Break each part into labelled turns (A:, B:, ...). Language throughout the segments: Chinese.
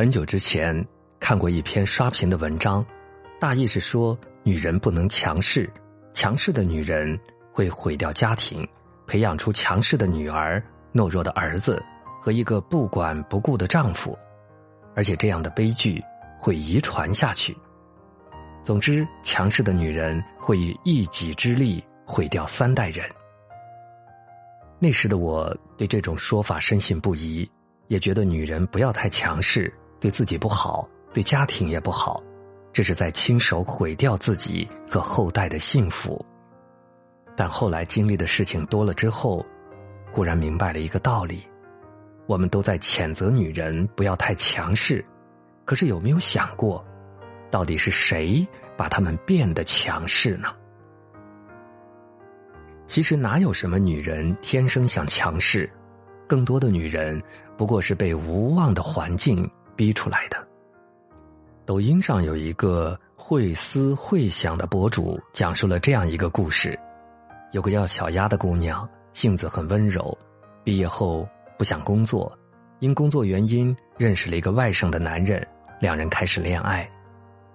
A: 很久之前看过一篇刷屏的文章，大意是说女人不能强势，强势的女人会毁掉家庭，培养出强势的女儿、懦弱的儿子和一个不管不顾的丈夫，而且这样的悲剧会遗传下去。总之，强势的女人会以一己之力毁掉三代人。那时的我对这种说法深信不疑，也觉得女人不要太强势，对自己不好，对家庭也不好，这是在亲手毁掉自己和后代的幸福。但后来经历的事情多了之后，忽然明白了一个道理：我们都在谴责女人不要太强势，可是有没有想过，到底是谁把她们变得强势呢？其实哪有什么女人天生想强势，更多的女人不过是被无望的环境逼出来的。抖音上有一个会思会想的博主，讲述了这样一个故事：有个叫小丫的姑娘，性子很温柔，毕业后不想工作，因工作原因认识了一个外省的男人，两人开始恋爱。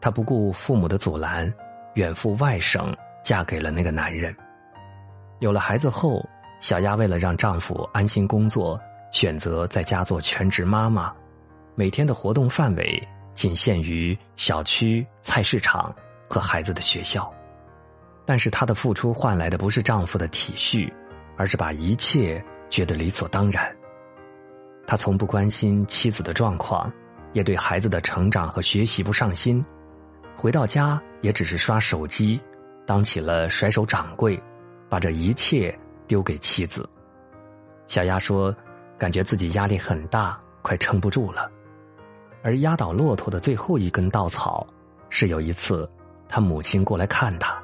A: 她不顾父母的阻拦，远赴外省，嫁给了那个男人。有了孩子后，小丫为了让丈夫安心工作，选择在家做全职妈妈，每天的活动范围仅限于小区、菜市场和孩子的学校。但是她的付出换来的不是丈夫的体恤，而是把一切觉得理所当然。她从不关心妻子的状况，也对孩子的成长和学习不上心，回到家也只是刷手机，当起了甩手掌柜。把这一切丢给妻子，小丫说：“感觉自己压力很大，快撑不住了。”而压倒骆驼的最后一根稻草，是有一次，他母亲过来看他，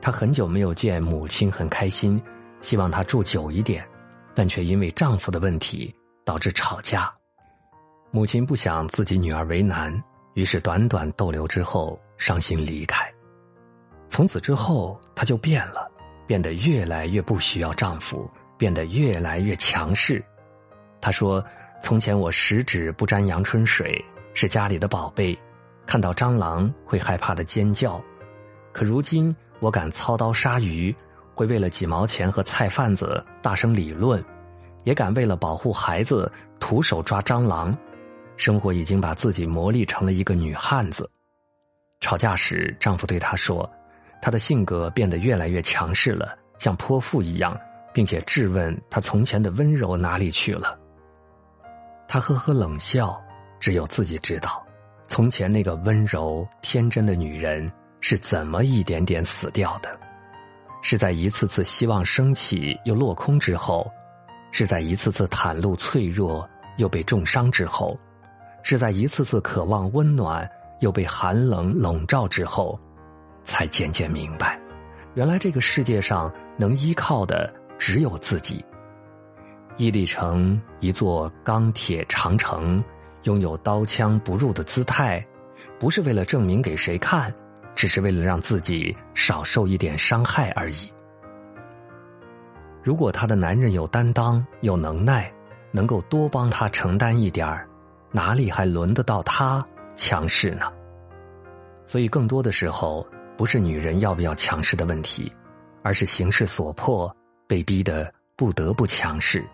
A: 他很久没有见母亲，很开心，希望他住久一点，但却因为丈夫的问题导致吵架。母亲不想自己女儿为难，于是短短逗留之后，伤心离开。从此之后，她就变了。变得越来越不需要丈夫，变得越来越强势。她说：“从前我十指不沾阳春水，是家里的宝贝，看到蟑螂会害怕的尖叫。可如今我敢操刀杀鱼，会为了几毛钱和菜贩子大声理论，也敢为了保护孩子徒手抓蟑螂。生活已经把自己磨砺成了一个女汉子。”吵架时，丈夫对她说。她的性格变得越来越强势了，像泼妇一样，并且质问她从前的温柔哪里去了。她呵呵冷笑，只有自己知道，从前那个温柔天真的女人是怎么一点点死掉的，是在一次次希望升起又落空之后，是在一次次袒露脆弱又被重伤之后，是在一次次渴望温暖又被寒冷笼罩之后。才渐渐明白，原来这个世界上能依靠的只有自己。屹立成一座钢铁长城，拥有刀枪不入的姿态，不是为了证明给谁看，只是为了让自己少受一点伤害而已。如果她的男人有担当、有能耐，能够多帮她承担一点儿，哪里还轮得到她强势呢？所以，更多的时候。不是女人要不要强势的问题，而是形势所迫，被逼得不得不强势。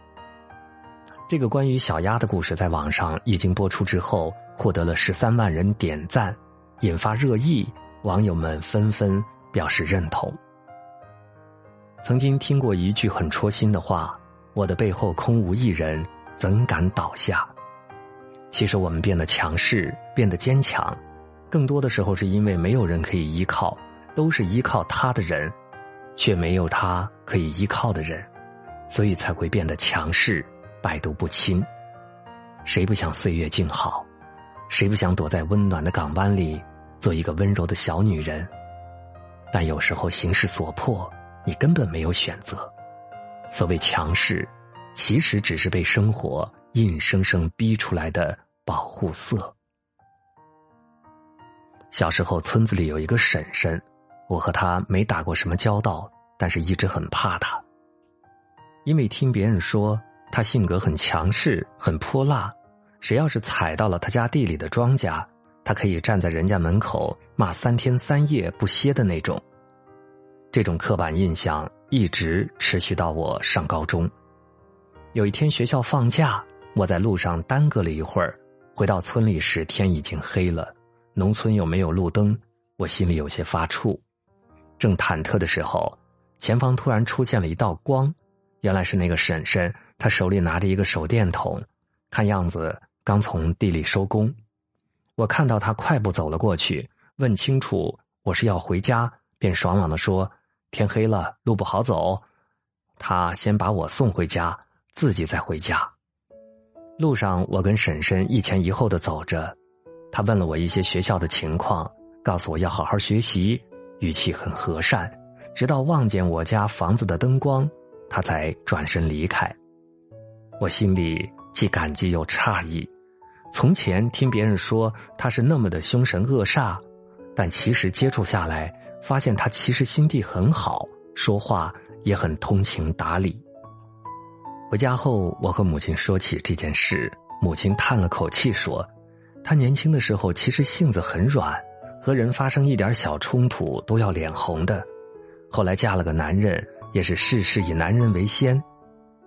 A: 这个关于小鸭的故事在网上一经播出之后，获得了十三万人点赞，引发热议，网友们纷纷表示认同。曾经听过一句很戳心的话：“我的背后空无一人，怎敢倒下？”其实我们变得强势，变得坚强。更多的时候是因为没有人可以依靠，都是依靠他的人，却没有他可以依靠的人，所以才会变得强势、百毒不侵。谁不想岁月静好？谁不想躲在温暖的港湾里做一个温柔的小女人？但有时候形势所迫，你根本没有选择。所谓强势，其实只是被生活硬生生逼出来的保护色。小时候，村子里有一个婶婶，我和她没打过什么交道，但是一直很怕她。因为听别人说他性格很强势、很泼辣，谁要是踩到了他家地里的庄稼，他可以站在人家门口骂三天三夜不歇的那种。这种刻板印象一直持续到我上高中。有一天学校放假，我在路上耽搁了一会儿，回到村里时天已经黑了，农村又没有路灯，我心里有些发怵。正忐忑的时候，前方突然出现了一道光，原来是那个婶婶，他手里拿着一个手电筒，看样子刚从地里收工。我看到他快步走了过去，问清楚我是要回家，便爽朗的说：“天黑了，路不好走。”他先把我送回家，自己再回家。路上，我跟婶婶一前一后的走着，他问了我一些学校的情况，告诉我要好好学习。语气很和善，直到望见我家房子的灯光，他才转身离开。我心里既感激又诧异。从前听别人说他是那么的凶神恶煞，但其实接触下来，发现他其实心地很好，说话也很通情达理。回家后，我和母亲说起这件事，母亲叹了口气说：“他年轻的时候其实性子很软。”和人发生一点小冲突都要脸红的，后来嫁了个男人，也是事事以男人为先。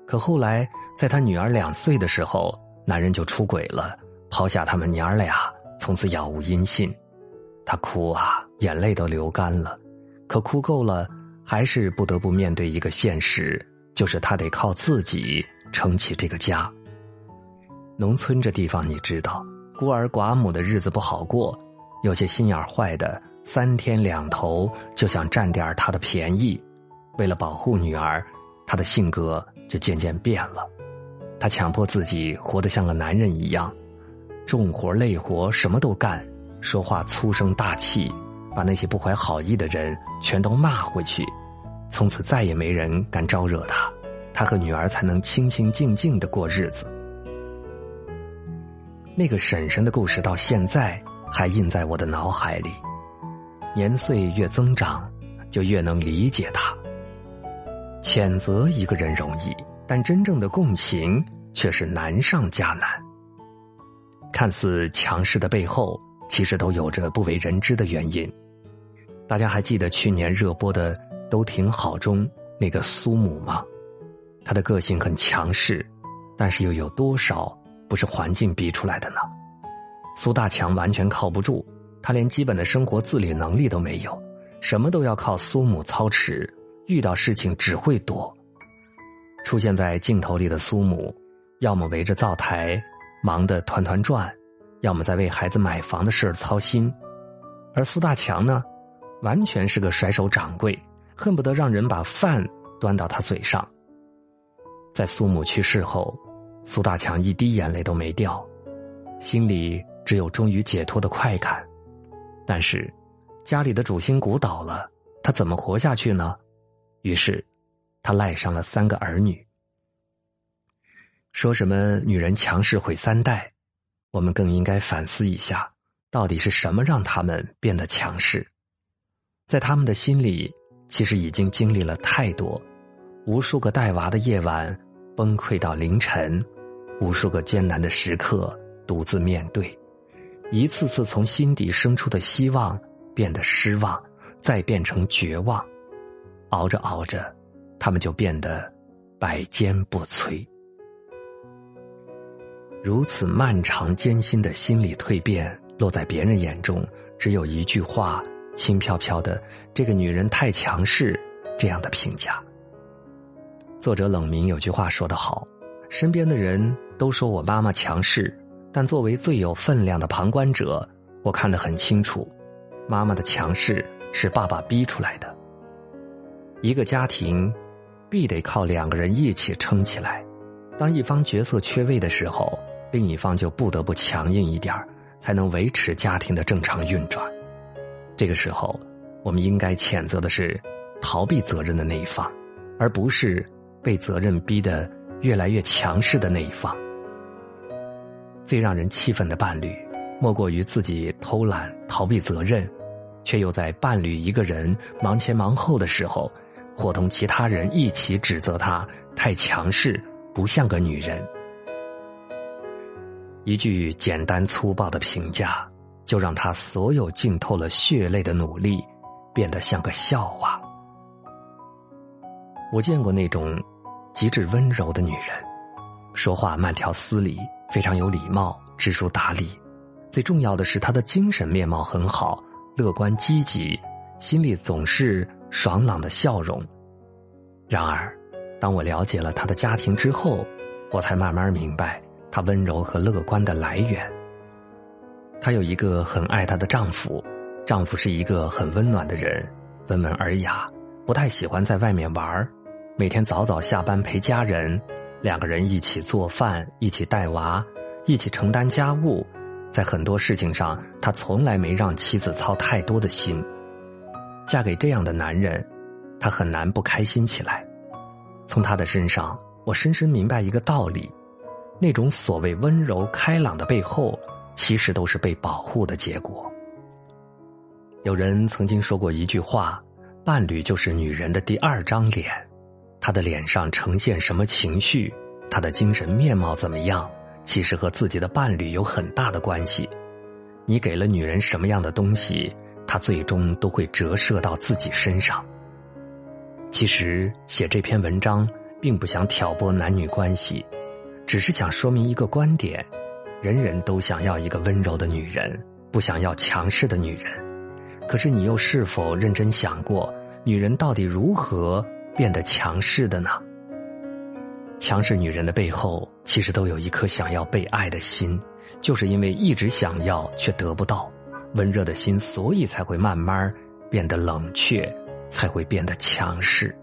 A: 可后来在他女儿两岁的时候，男人就出轨了，抛下他们娘儿俩，从此杳无音信。他哭啊，眼泪都流干了。可哭够了，还是不得不面对一个现实，就是他得靠自己撑起这个家。农村这地方你知道，孤儿寡母的日子不好过。有些心眼坏的，三天两头就想占点他的便宜。为了保护女儿，他的性格就渐渐变了。他强迫自己活得像个男人一样，重活累活什么都干，说话粗声大气，把那些不怀好意的人全都骂回去。从此再也没人敢招惹他，他和女儿才能清清静静的过日子。那个婶婶的故事到现在。还印在我的脑海里。年岁越增长，就越能理解他。谴责一个人容易，但真正的共情却是难上加难。看似强势的背后，其实都有着不为人知的原因。大家还记得去年热播的《都挺好》中那个苏母吗？她的个性很强势，但是又有多少不是环境逼出来的呢？苏大强完全靠不住，他连基本的生活自理能力都没有，什么都要靠苏母操持，遇到事情只会躲。出现在镜头里的苏母，要么围着灶台忙得团团转，要么在为孩子买房的事操心，而苏大强呢，完全是个甩手掌柜，恨不得让人把饭端到他嘴上。在苏母去世后，苏大强一滴眼泪都没掉，心里。只有终于解脱的快感，但是家里的主心骨倒了，他怎么活下去呢？于是他赖上了三个儿女。说什么女人强势毁三代，我们更应该反思一下，到底是什么让他们变得强势？在他们的心里，其实已经经历了太多，无数个带娃的夜晚，崩溃到凌晨，无数个艰难的时刻，独自面对。一次次从心底生出的希望变得失望，再变成绝望，熬着熬着，他们就变得百坚不摧。如此漫长艰辛的心理蜕变，落在别人眼中，只有一句话，轻飘飘的：“这个女人太强势。”这样的评价。作者冷明有句话说得好：“身边的人都说我妈妈强势。”但作为最有分量的旁观者，我看得很清楚，妈妈的强势是爸爸逼出来的。一个家庭，必得靠两个人一起撑起来。当一方角色缺位的时候，另一方就不得不强硬一点才能维持家庭的正常运转。这个时候，我们应该谴责的是逃避责任的那一方，而不是被责任逼得越来越强势的那一方。最让人气愤的伴侣，莫过于自己偷懒逃避责任，却又在伴侣一个人忙前忙后的时候，伙同其他人一起指责他太强势，不像个女人。一句简单粗暴的评价，就让他所有浸透了血泪的努力变得像个笑话。我见过那种极致温柔的女人，说话慢条斯理，非常有礼貌，知书达理。最重要的是，她的精神面貌很好，乐观积极，心里总是爽朗的笑容。然而，当我了解了他的家庭之后，我才慢慢明白。她温柔和乐观的来源。她有一个很爱她的丈夫，丈夫是一个很温暖的人，温文尔雅，不太喜欢在外面玩每天早早下班陪家人，两个人一起做饭，一起带娃，一起承担家务，在很多事情上，他从来没让妻子操太多的心。嫁给这样的男人，她很难不开心起来。从他的身上，我深深明白一个道理。那种所谓温柔开朗的背后，其实都是被保护的结果。有人曾经说过一句话：“伴侣就是女人的第二张脸，她的脸上呈现什么情绪，她的精神面貌怎么样，其实和自己的伴侣有很大的关系。你给了女人什么样的东西，他最终都会折射到自己身上。”其实写这篇文章，并不想挑拨男女关系。只是想说明一个观点：人人都想要一个温柔的女人，不想要强势的女人。可是你又是否认真想过，女人到底如何变得强势的呢？强势女人的背后，其实都有一颗想要被爱的心，就是因为一直想要却得不到，温热的心，所以才会慢慢变得冷却，才会变得强势。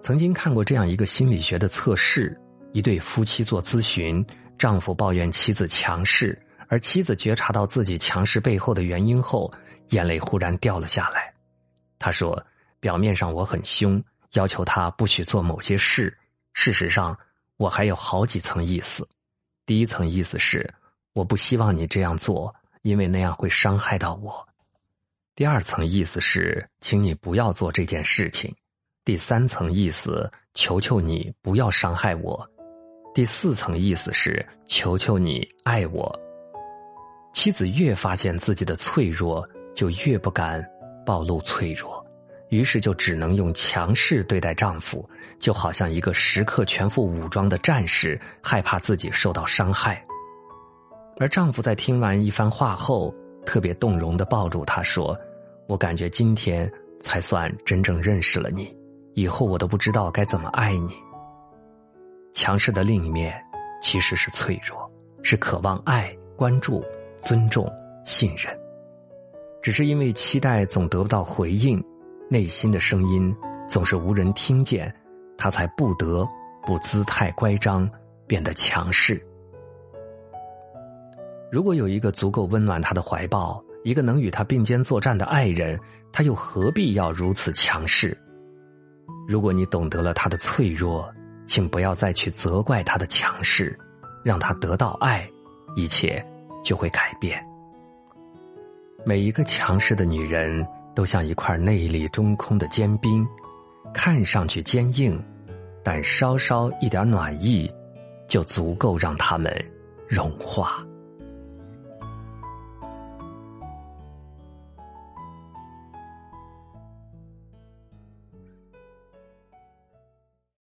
A: 曾经看过这样一个心理学的测试。一对夫妻做咨询，丈夫抱怨妻子强势，而妻子觉察到自己强势背后的原因后，眼泪忽然掉了下来。他说：“表面上我很凶，要求他不许做某些事，事实上我还有好几层意思。第一层意思是我不希望你这样做，因为那样会伤害到我；第二层意思是请你不要做这件事情；第三层意思求求你不要伤害我。”第四层意思是求求你爱我。妻子越发现自己的脆弱，就越不敢暴露脆弱，于是就只能用强势对待丈夫，就好像一个时刻全副武装的战士，害怕自己受到伤害。而丈夫在听完一番话后，特别动容的抱住她说：“我感觉今天才算真正认识了你，以后我都不知道该怎么爱你。”强势的另一面，其实是脆弱，是渴望爱、关注、尊重、信任。只是因为期待总得不到回应，内心的声音总是无人听见，他才不得不姿态乖张，变得强势。如果有一个足够温暖他的怀抱，一个能与他并肩作战的爱人，他又何必要如此强势？如果你懂得了他的脆弱。请不要再去责怪他的强势，让他得到爱，一切就会改变。每一个强势的女人都像一块内里中空的坚冰，看上去坚硬，但稍稍一点暖意，就足够让它们融化。